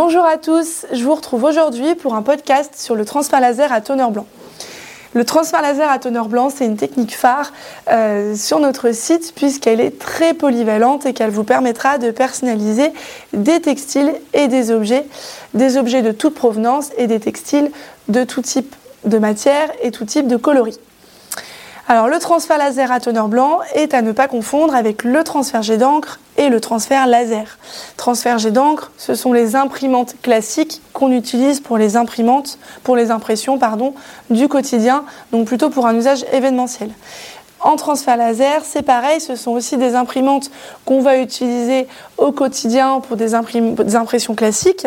Bonjour à tous, je vous retrouve aujourd'hui pour un podcast sur le transfert laser à teneur blanc. Le transfert laser à teneur blanc, c'est une technique phare euh, sur notre site puisqu'elle est très polyvalente et qu'elle vous permettra de personnaliser des textiles et des objets, des objets de toute provenance et des textiles de tout type de matière et tout type de coloris. Alors le transfert laser à teneur blanc est à ne pas confondre avec le transfert jet d'encre et le transfert laser. Transfert jet d'encre, ce sont les imprimantes classiques qu'on utilise pour les imprimantes, pour les impressions du quotidien, donc plutôt pour un usage événementiel. En transfert laser, c'est pareil, ce sont aussi des imprimantes qu'on va utiliser au quotidien pour des, impressions classiques.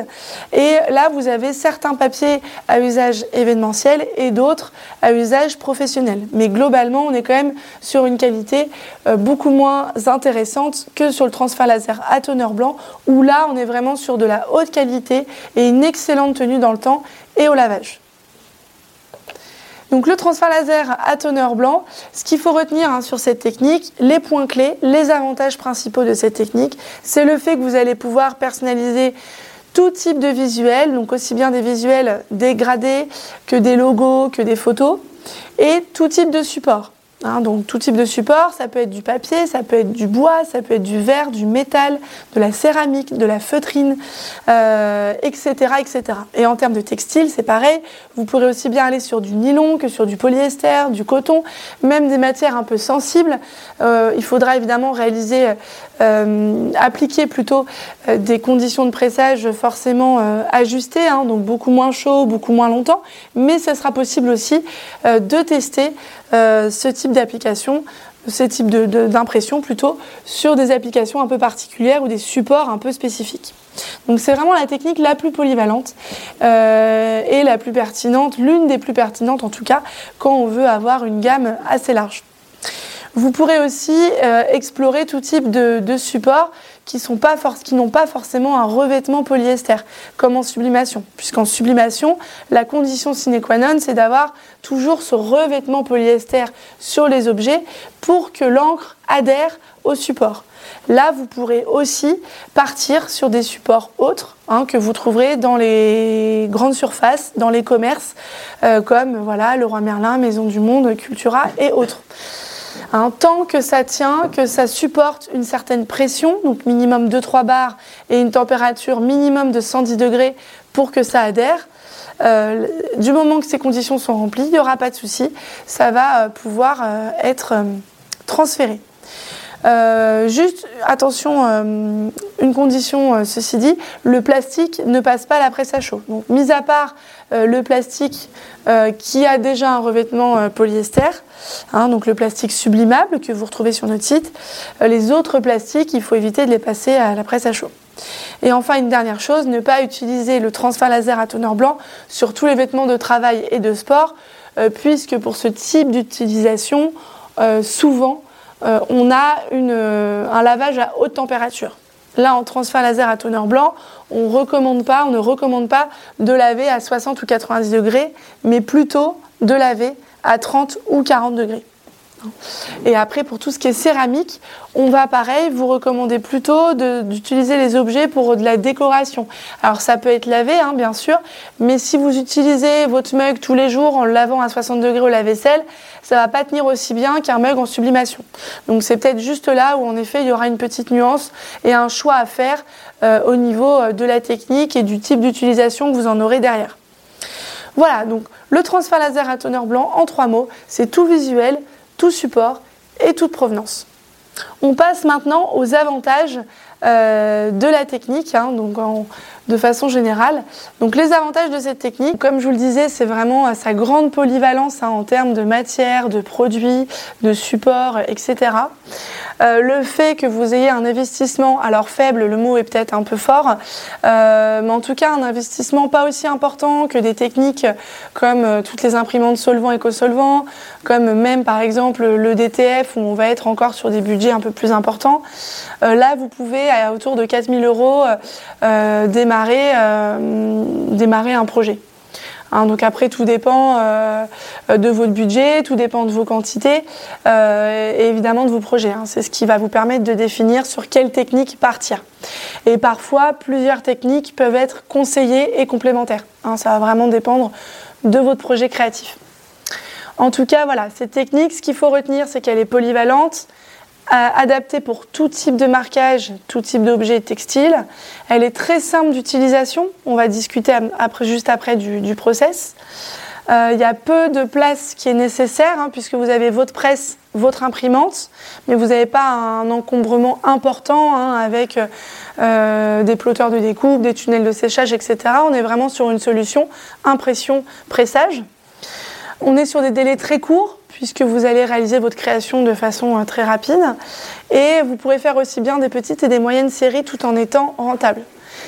Et là, vous avez certains papiers à usage événementiel et d'autres à usage professionnel. Mais globalement, on est quand même sur une qualité euh, beaucoup moins intéressante que sur le transfert laser à teneur blanc, où là, on est vraiment sur de la haute qualité et une excellente tenue dans le temps et au lavage. Donc le transfert laser à teneur blanc, ce qu'il faut retenir hein, sur cette technique, les points clés, les avantages principaux de cette technique, c'est le fait que vous allez pouvoir personnaliser tout type de visuel, donc aussi bien des visuels dégradés que des logos, que des photos, et tout type de support. Hein, donc tout type de support, ça peut être du papier, ça peut être du bois, ça peut être du verre, du métal, de la céramique, de la feutrine, etc., euh, etc. Et en termes de textile, c'est pareil. Vous pourrez aussi bien aller sur du nylon que sur du polyester, du coton, même des matières un peu sensibles. Euh, il faudra évidemment réaliser, appliquer plutôt des conditions de pressage forcément ajustées, hein, donc beaucoup moins chaud, beaucoup moins longtemps. Mais ce sera possible aussi de tester ce type d'application, ce type d'impression plutôt, sur des applications un peu particulières ou des supports un peu spécifiques. Donc c'est vraiment la technique la plus polyvalente euh, et la plus pertinente, l'une des plus pertinentes en tout cas, quand on veut avoir une gamme assez large. Vous pourrez aussi euh, explorer tout type de, supports qui n'ont pas, pas, forcément un revêtement polyester, comme en sublimation. Puisqu'en sublimation, la condition sine qua non, c'est d'avoir toujours ce revêtement polyester sur les objets pour que l'encre adhère au support. Là, vous pourrez aussi partir sur des supports autres hein, que vous trouverez dans les grandes surfaces, dans les commerces, euh, comme voilà, Leroy Merlin, Maison du Monde, Cultura et autres. Tant que ça tient, que ça supporte une certaine pression, donc minimum 2-3 bars et une température minimum de 110 degrés pour que ça adhère, euh, du moment que ces conditions sont remplies, il n'y aura pas de souci, ça va euh, pouvoir euh, être transféré. Juste, attention, une condition, ceci dit, le plastique ne passe pas la presse à chaud. Donc, mis à part le plastique qui a déjà un revêtement polyester, hein, donc le plastique sublimable que vous retrouvez sur notre site, les autres plastiques, il faut éviter de les passer à la presse à chaud. Et enfin, une dernière chose, ne pas utiliser le transfert laser à teneur blanc sur tous les vêtements de travail et de sport, euh, puisque pour ce type d'utilisation, euh, souvent, euh, on a un lavage à haute température. Là, en transfert laser à teneur blanc, on ne recommande pas de laver à 60 ou 90 degrés, mais plutôt de laver à 30 ou 40 degrés. Et après, pour tout ce qui est céramique, on va pareil vous recommander plutôt d'utiliser les objets pour de la décoration. Alors ça peut être lavé, hein, bien sûr, mais si vous utilisez votre mug tous les jours en le lavant à 60 degrés au lave-vaisselle, ça va pas tenir aussi bien qu'un mug en sublimation. Donc c'est peut-être juste là où en effet il y aura une petite nuance et un choix à faire euh, au niveau euh, de la technique et du type d'utilisation que vous en aurez derrière. Voilà, donc le transfert laser à teneur blanc en trois mots, c'est tout visuel, tout support et toute provenance. On passe maintenant aux avantages euh, de la technique, hein, de façon générale. Donc les avantages de cette technique, comme je vous le disais, c'est vraiment sa grande polyvalence hein, en termes de matière, de produits, de support, etc. Euh, le fait que vous ayez un investissement, alors faible, le mot est peut-être un peu fort, euh, mais en tout cas un investissement pas aussi important que des techniques comme euh, toutes les imprimantes solvants éco-solvants, comme même par exemple le DTF où on va être encore sur des budgets un peu plus importants. là, vous pouvez à autour de 4000 euros démarrer, démarrer un projet. Hein, donc après, tout dépend euh, de votre budget, tout dépend de vos quantités euh, et évidemment de vos projets. Hein. C'est ce qui va vous permettre de définir sur quelle technique partir. Et parfois, plusieurs techniques peuvent être conseillées et complémentaires. Hein. ça va vraiment dépendre de votre projet créatif. En tout cas, voilà, cette technique, ce qu'il faut retenir, c'est qu'elle est polyvalente, adaptée pour tout type de marquage, tout type d'objet textile. Elle est très simple d'utilisation. On va discuter après, juste après du, process. Euh, il y a peu de place qui est nécessaire hein, puisque vous avez votre presse, votre imprimante, mais vous n'avez pas un encombrement important hein, avec euh, des plotteurs de découpe, des tunnels de séchage, etc. On est vraiment sur une solution impression-pressage. On est sur des délais très courts puisque vous allez réaliser votre création de façon euh, très rapide. Et vous pourrez faire aussi bien des petites et des moyennes séries tout en étant rentable.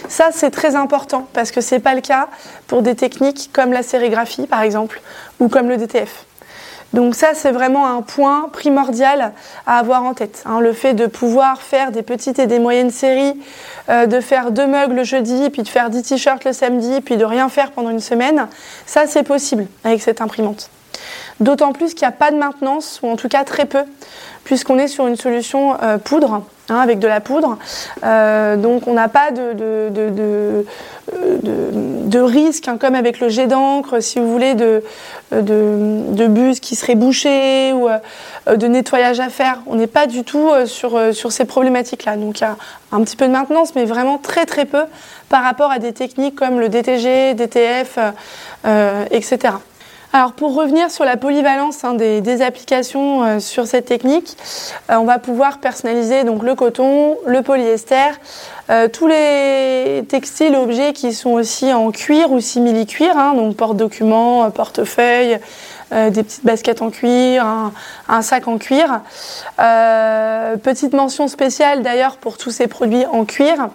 Ça, c'est très important parce que ce n'est pas le cas pour des techniques comme la sérigraphie, par exemple, ou comme le DTF. Donc ça, c'est vraiment un point primordial à avoir en tête. Hein. le fait de pouvoir faire des petites et des moyennes séries, euh, de faire deux mugs le jeudi, puis de faire 10 t-shirts le samedi, puis de rien faire pendant une semaine, ça, c'est possible avec cette imprimante. D'autant plus qu'il n'y a pas de maintenance, ou en tout cas très peu, puisqu'on est sur une solution euh, poudre, hein, avec de la poudre. Euh, donc on n'a pas de, de, risque, hein, comme avec le jet d'encre, si vous voulez, de, bus qui serait bouché ou euh, de nettoyage à faire. On n'est pas du tout sur, sur ces problématiques-là. Donc il y a un petit peu de maintenance, mais vraiment très très peu par rapport à des techniques comme le DTG, DTF, etc. Alors pour revenir sur la polyvalence hein, des, applications euh, sur cette technique, euh, on va pouvoir personnaliser donc le coton, le polyester, euh, tous les textiles objets qui sont aussi en cuir ou simili-cuir, hein, donc porte-documents, portefeuille, euh, des petites baskets en cuir, un, sac en cuir. Euh, petite mention spéciale d'ailleurs pour tous ces produits en cuir.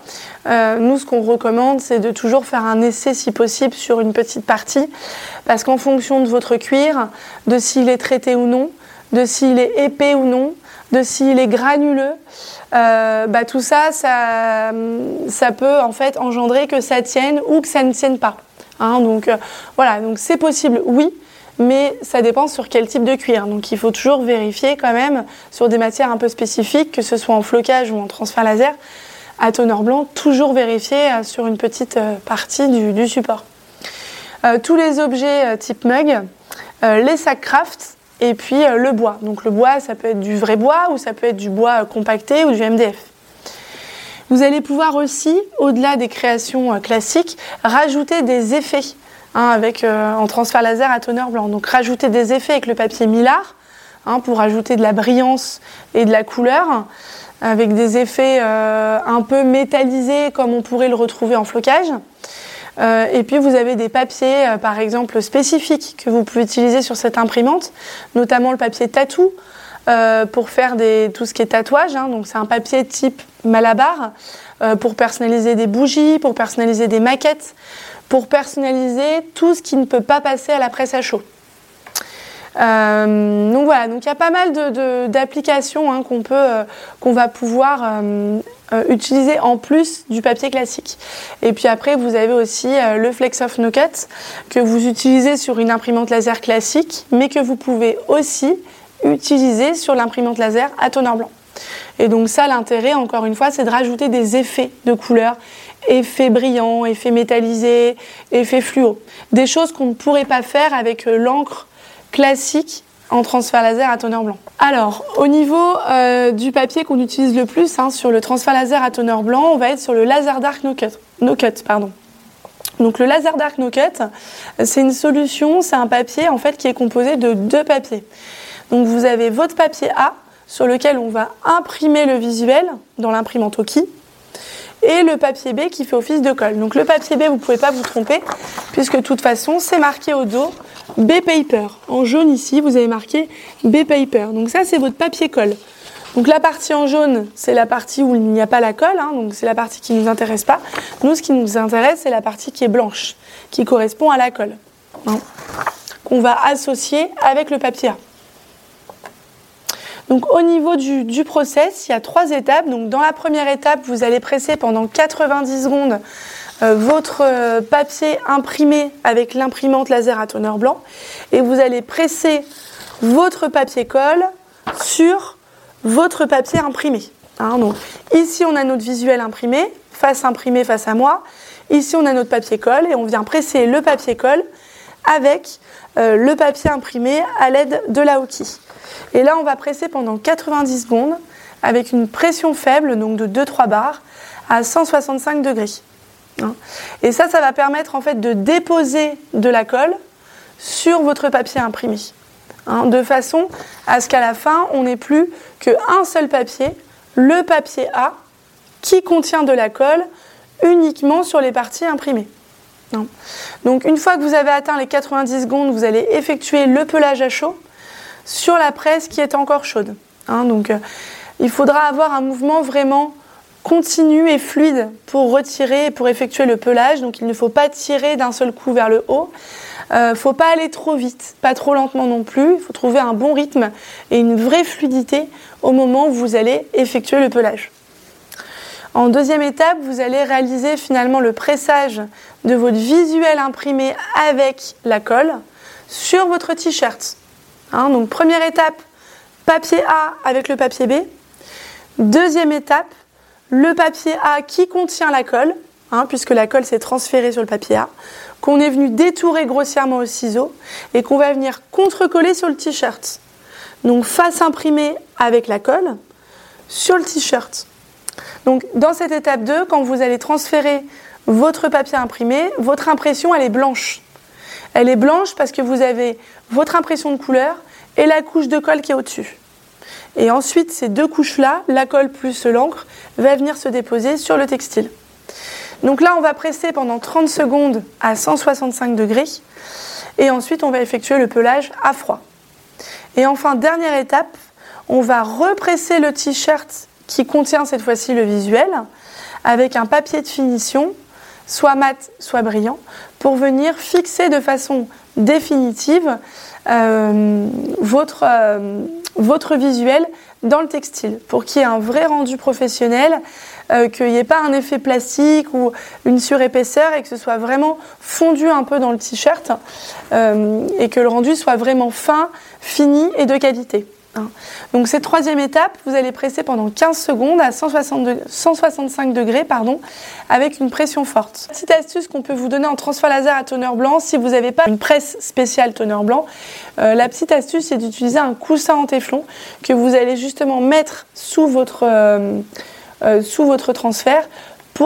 Euh, nous, ce qu'on recommande, c'est de toujours faire un essai si possible sur une petite partie, parce qu'en fonction de votre cuir, de s'il est traité ou non, de s'il est épais ou non, de s'il est granuleux, bah, tout ça, ça, peut en fait engendrer que ça tienne ou que ça ne tienne pas. Hein. donc voilà, donc c'est possible, oui, mais ça dépend sur quel type de cuir. Donc il faut toujours vérifier quand même sur des matières un peu spécifiques, que ce soit en flocage ou en transfert laser, à teneur blanc, toujours vérifier euh, sur une petite euh, partie du, support. Euh, tous les objets type mug, les sacs craft et puis le bois. Donc le bois, ça peut être du vrai bois ou ça peut être du bois compacté ou du MDF. Vous allez pouvoir aussi, au-delà des créations classiques, rajouter des effets Hein, avec, euh, en transfert laser à teneur blanc. Donc rajouter des effets avec le papier Millard hein, pour ajouter de la brillance et de la couleur avec des effets euh, un peu métallisés comme on pourrait le retrouver en flocage. Euh, et puis vous avez des papiers, par exemple, spécifiques que vous pouvez utiliser sur cette imprimante, notamment le papier tatou pour faire tout ce qui est tatouage. Hein. donc c'est un papier type Malabar pour personnaliser des bougies, pour personnaliser des maquettes pour personnaliser tout ce qui ne peut pas passer à la presse à chaud. Euh, donc voilà, donc il y a pas mal d'applications hein, euh, qu'on va pouvoir euh, utiliser en plus du papier classique. Et puis après, vous avez aussi le Flex of No Cut que vous utilisez sur une imprimante laser classique, mais que vous pouvez aussi utiliser sur l'imprimante laser à teneur blanc. Et donc ça, l'intérêt, encore une fois, c'est de rajouter des effets de couleurs effets brillants, effets métallisés, effets fluo. Des choses qu'on ne pourrait pas faire avec euh, l'encre classique en transfert laser à teneur blanc. Alors, au niveau euh, du papier qu'on utilise le plus hein, sur le transfert laser à teneur blanc, on va être sur le Laser Dark No Cut. No Cut pardon. Donc le Laser Dark No Cut, c'est une solution, c'est un papier en fait qui est composé de deux papiers. Donc vous avez votre papier A sur lequel on va imprimer le visuel dans l'imprimante Oki et le papier B qui fait office de colle. Donc le papier B, vous ne pouvez pas vous tromper, puisque de toute façon, c'est marqué au dos B paper. En jaune ici, vous avez marqué B paper. Donc ça, c'est votre papier colle. Donc la partie en jaune, c'est la partie où il n'y a pas la colle, hein, donc c'est la partie qui ne nous intéresse pas. Nous, ce qui nous intéresse, c'est la partie qui est blanche, qui correspond à la colle, hein, qu'on va associer avec le papier A. Donc au niveau du, process, il y a trois étapes. Donc dans la première étape, vous allez presser pendant 90 secondes euh, votre euh, papier imprimé avec l'imprimante laser à toner blanc et vous allez presser votre papier colle sur votre papier imprimé. Hein, donc, ici, on a notre visuel imprimé, face imprimée face à moi. Ici, on a notre papier colle et on vient presser le papier colle avec euh, le papier imprimé à l'aide de la hockey. Et là, on va presser pendant 90 secondes avec une pression faible, donc de 2-3 bars, à 165 degrés. Hein. Et ça, ça va permettre en fait de déposer de la colle sur votre papier imprimé. Hein, de façon à ce qu'à la fin, on n'ait plus qu'un seul papier, le papier A, qui contient de la colle uniquement sur les parties imprimées. Hein. Donc une fois que vous avez atteint les 90 secondes, vous allez effectuer le pelage à chaud sur la presse qui est encore chaude. donc euh, il faudra avoir un mouvement vraiment continu et fluide pour retirer et pour effectuer le pelage. Donc il ne faut pas tirer d'un seul coup vers le haut. Il euh, ne faut pas aller trop vite, pas trop lentement non plus. Il faut trouver un bon rythme et une vraie fluidité au moment où vous allez effectuer le pelage. En deuxième étape, vous allez réaliser finalement le pressage de votre visuel imprimé avec la colle sur votre t-shirt. Hein, donc première étape, papier A avec le papier B. Deuxième étape, le papier A qui contient la colle, hein, puisque la colle s'est transférée sur le papier A, qu'on est venu détourer grossièrement au ciseau et qu'on va venir contre-coller sur le t-shirt. Donc face imprimée avec la colle sur le t-shirt. Donc dans cette étape 2, quand vous allez transférer votre papier imprimé, votre impression elle est blanche. Elle est blanche parce que vous avez votre impression de couleur et la couche de colle qui est au-dessus. Et ensuite, ces deux couches-là, la colle plus l'encre, va venir se déposer sur le textile. Donc là, on va presser pendant 30 secondes à 165 degrés. Et ensuite, on va effectuer le pelage à froid. Et enfin, dernière étape, on va represser le t-shirt qui contient cette fois-ci le visuel avec un papier de finition, soit mat, soit brillant, pour venir fixer de façon définitive euh, votre, euh, votre visuel dans le textile pour qu'il y ait un vrai rendu professionnel, euh, qu'il n'y ait pas un effet plastique ou une surépaisseur et que ce soit vraiment fondu un peu dans le t-shirt et que le rendu soit vraiment fin, fini et de qualité. Hein. Donc cette troisième étape, vous allez presser pendant 15 secondes à 165 degrés pardon, avec une pression forte. Petite astuce qu'on peut vous donner en transfert laser à toner blanc si vous n'avez pas une presse spéciale toner blanc. Euh, la petite astuce c'est d'utiliser un coussin en téflon que vous allez justement mettre sous votre, euh, euh, sous votre transfert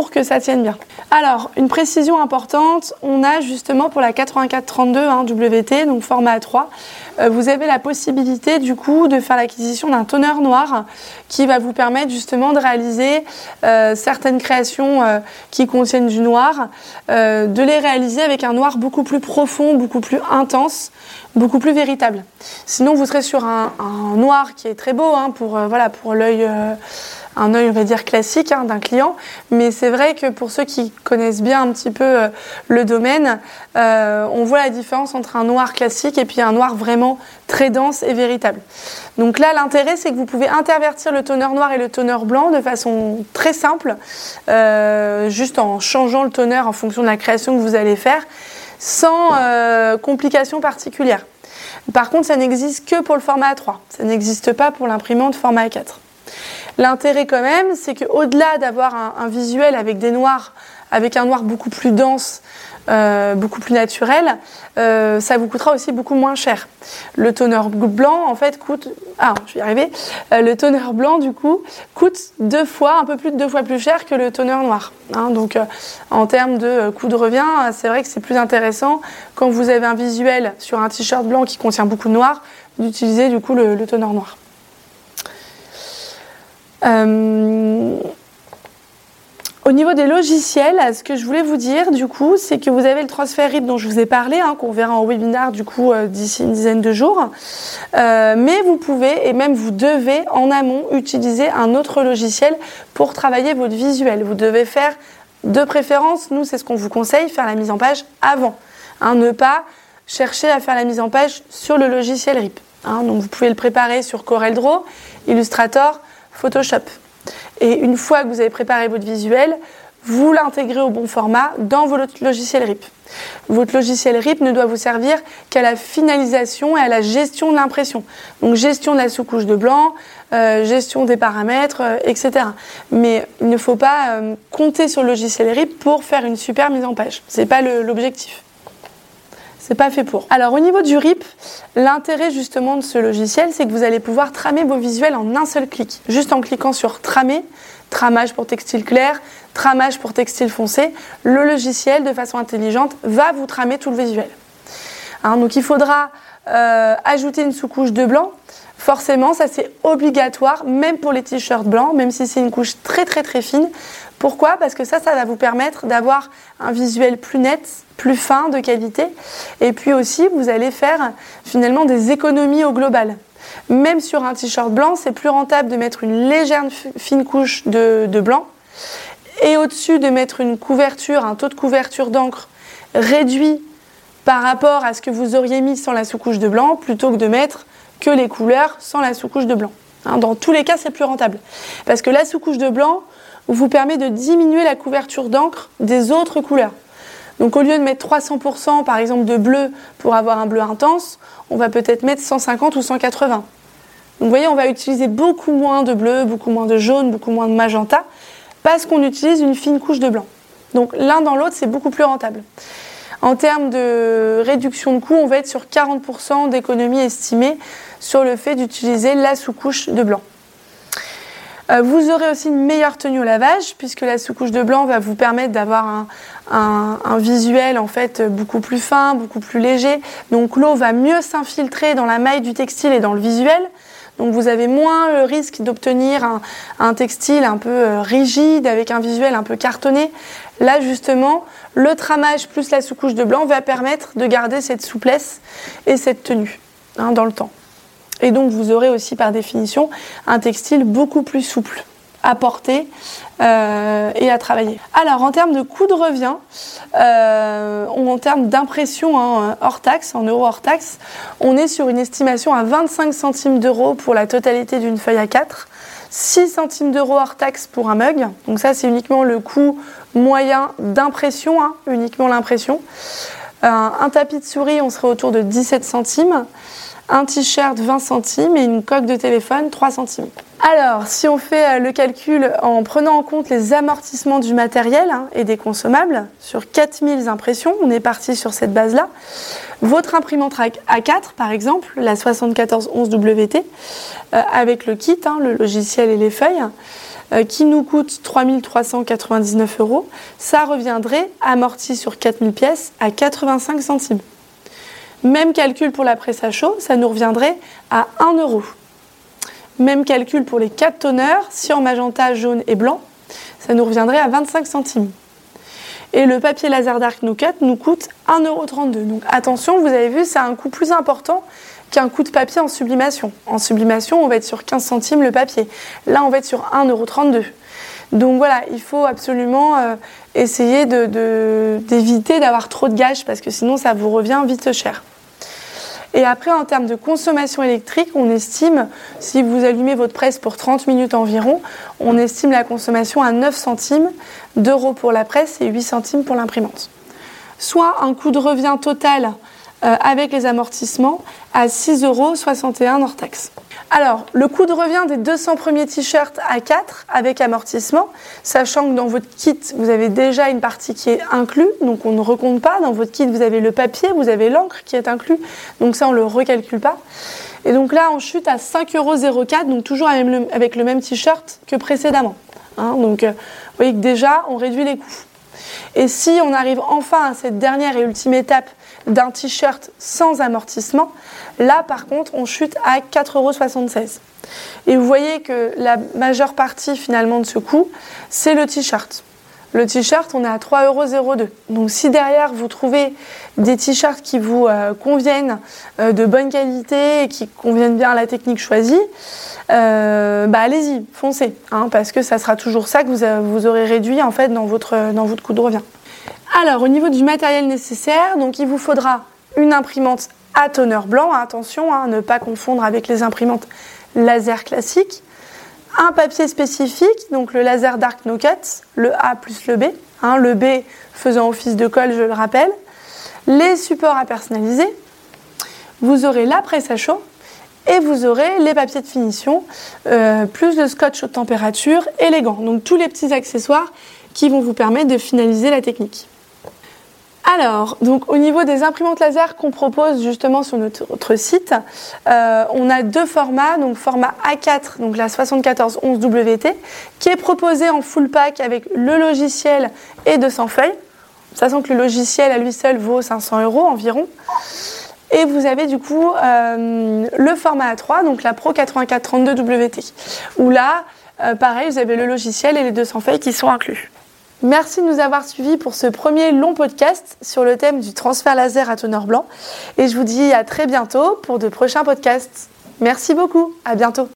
que ça tienne bien. Alors, une précision importante, on a justement pour la 8432 hein, WT, donc format A3, euh, vous avez la possibilité du coup de faire l'acquisition d'un toner noir qui va vous permettre justement de réaliser euh, certaines créations euh, qui contiennent du noir, de les réaliser avec un noir beaucoup plus profond, beaucoup plus intense, beaucoup plus véritable. Sinon, vous serez sur un, noir qui est très beau hein, pour voilà pour l'œil un œil, on va dire, classique hein, d'un client. Mais c'est vrai que pour ceux qui connaissent bien un petit peu euh, le domaine, euh, on voit la différence entre un noir classique et puis un noir vraiment très dense et véritable. Donc là, l'intérêt, c'est que vous pouvez intervertir le toner noir et le toner blanc de façon très simple, euh, juste en changeant le toner en fonction de la création que vous allez faire, sans complications particulières. Par contre, ça n'existe que pour le format A3. Ça n'existe pas pour l'imprimante format A4. L'intérêt quand même, c'est qu'au-delà d'avoir un, visuel avec des noirs, avec un noir beaucoup plus dense, euh, beaucoup plus naturel, euh, ça vous coûtera aussi beaucoup moins cher. Le toner blanc, en fait, coûte... Ah, je vais. Euh, le toner blanc, du coup, coûte deux fois, un peu plus de deux fois plus cher que le toner noir. Hein. donc, en termes de coût de revient, c'est vrai que c'est plus intéressant quand vous avez un visuel sur un t-shirt blanc qui contient beaucoup de noir, d'utiliser du coup le, le noir. Euh, au niveau des logiciels, ce que je voulais vous dire du coup, c'est que vous avez le transfert RIP dont je vous ai parlé, hein, qu'on verra en webinaire du coup euh, d'ici une dizaine de jours. Euh, mais vous pouvez et même vous devez en amont utiliser un autre logiciel pour travailler votre visuel. Vous devez faire de préférence, nous c'est ce qu'on vous conseille, faire la mise en page avant. Hein, ne pas chercher à faire la mise en page sur le logiciel RIP. Hein. donc vous pouvez le préparer sur CorelDRAW, Illustrator, Photoshop. Et une fois que vous avez préparé votre visuel, vous l'intégrez au bon format dans votre logiciel RIP. Votre logiciel RIP ne doit vous servir qu'à la finalisation et à la gestion de l'impression. Donc gestion de la sous-couche de blanc, euh, gestion des paramètres, euh, etc. Mais il ne faut pas euh, compter sur le logiciel RIP pour faire une super mise en page. Ce n'est pas l'objectif. C'est pas fait pour. Alors au niveau du RIP, l'intérêt justement de ce logiciel, c'est que vous allez pouvoir tramer vos visuels en un seul clic. Juste en cliquant sur tramer, tramage pour textile clair, tramage pour textile foncé, le logiciel, de façon intelligente, va vous tramer tout le visuel. Hein, donc il faudra euh, ajouter une sous-couche de blanc. Forcément, ça c'est obligatoire, même pour les t-shirts blancs, même si c'est une couche très très très fine. Pourquoi? Parce que ça, ça va vous permettre d'avoir un visuel plus net, plus fin, de qualité. Et puis aussi, vous allez faire finalement des économies au global. Même sur un t-shirt blanc, c'est plus rentable de mettre une légère fine couche de, blanc et au-dessus de mettre une couverture, un taux de couverture d'encre réduit par rapport à ce que vous auriez mis sans la sous-couche de blanc, plutôt que de mettre que les couleurs sans la sous-couche de blanc. Hein, dans tous les cas, c'est plus rentable. Parce que la sous-couche de blanc vous permet de diminuer la couverture d'encre des autres couleurs. Donc au lieu de mettre 300% par exemple de bleu pour avoir un bleu intense, on va peut-être mettre 150 ou 180. Donc vous voyez, on va utiliser beaucoup moins de bleu, beaucoup moins de jaune, beaucoup moins de magenta parce qu'on utilise une fine couche de blanc. Donc l'un dans l'autre, c'est beaucoup plus rentable. En termes de réduction de coût, on va être sur 40% d'économie estimée sur le fait d'utiliser la sous-couche de blanc. Euh, vous aurez aussi une meilleure tenue au lavage puisque la sous-couche de blanc va vous permettre d'avoir un, un, visuel en fait beaucoup plus fin, beaucoup plus léger. Donc l'eau va mieux s'infiltrer dans la maille du textile et dans le visuel. Donc vous avez moins le risque d'obtenir un, textile un peu euh, rigide avec un visuel un peu cartonné. Là justement, le tramage plus la sous-couche de blanc va permettre de garder cette souplesse et cette tenue hein, dans le temps. Et donc vous aurez aussi par définition un textile beaucoup plus souple à porter euh, et à travailler. Alors en termes de coût de revient, euh, en termes d'impression hein, hors taxe, en euros hors taxe, on est sur une estimation à 25 centimes d'euros pour la totalité d'une feuille à 4, 6 centimes d'euros hors taxe pour un mug. Donc ça c'est uniquement le coût moyen d'impression, hein, uniquement l'impression. Euh, un tapis de souris, on serait autour de 17 centimes un t-shirt 20 centimes et une coque de téléphone 3 centimes. Alors, si on fait euh, le calcul en prenant en compte les amortissements du matériel hein, et des consommables sur 4000 impressions, on est parti sur cette base-là. Votre imprimante A4, par exemple, la 7411WT, euh, avec le kit, hein, le logiciel et les feuilles, euh, qui nous coûte 3399 euros, ça reviendrait amorti sur 4000 pièces à 85 centimes. Même calcul pour la presse à chaud, ça nous reviendrait à 1 euro. Même calcul pour les 4 tonneurs, si en magenta, jaune et blanc, ça nous reviendrait à 25 centimes. Et le papier laser dark no cut nous coûte 1,32€. Donc attention, vous avez vu, c'est un coût plus important qu'un coût de papier en sublimation. En sublimation, on va être sur 15 centimes le papier. Là, on va être sur 1,32€. Donc voilà, il faut absolument euh, essayer d'éviter d'avoir trop de gages parce que sinon ça vous revient vite cher. Et après, en termes de consommation électrique, on estime, si vous allumez votre presse pour 30 minutes environ, on estime la consommation à 9 centimes d'euros pour la presse et 8 centimes pour l'imprimante. Soit un coût de revient total avec les amortissements à 6,61 euros hors taxe. Alors, le coût de revient des 200 premiers t-shirts à 4 avec amortissement, sachant que dans votre kit, vous avez déjà une partie qui est inclue, donc on ne recompte pas. Dans votre kit, vous avez le papier, vous avez l'encre qui est inclus, donc ça, on ne le recalcule pas. Et donc là, on chute à 5,04 euros, donc toujours avec le même t-shirt que précédemment. Hein. donc, euh, vous voyez que déjà, on réduit les coûts. Et si on arrive enfin à cette dernière et ultime étape d'un t-shirt sans amortissement, là par contre on chute à 4,76 euros. Et vous voyez que la majeure partie finalement de ce coût, c'est le t-shirt. Le t-shirt, on est à 3,02 euros. Donc si derrière vous trouvez des t-shirts qui vous euh, conviennent euh, de bonne qualité et qui conviennent bien à la technique choisie, euh, bah allez-y, foncez, hein, parce que ça sera toujours ça que vous, aurez réduit en fait dans votre, dans votre coût de revient. Alors, au niveau du matériel nécessaire, donc il vous faudra une imprimante à toner blanc. Attention, hein, ne pas confondre avec les imprimantes laser classiques. un papier spécifique, donc le laser Dark No Cut, le A plus le B, hein, le B faisant office de colle, je le rappelle, les supports à personnaliser, vous aurez la presse à chaud et vous aurez les papiers de finition, euh, plus le scotch haute température et les gants. Donc tous les petits accessoires qui vont vous permettre de finaliser la technique. Alors, donc au niveau des imprimantes laser qu'on propose justement sur notre, site, euh, on a deux formats, donc format A4, donc la 7411 WT, qui est proposé en full pack avec le logiciel et 200 feuilles, sachant que le logiciel à lui seul vaut 500 euros environ. Et vous avez du coup euh, le format A3, donc la Pro 8432 WT, où là, euh, pareil, vous avez le logiciel et les 200 feuilles qui sont inclus. Merci de nous avoir suivis pour ce premier long podcast sur le thème du transfert laser à teneur blanc. Et je vous dis à très bientôt pour de prochains podcasts. Merci beaucoup. À bientôt.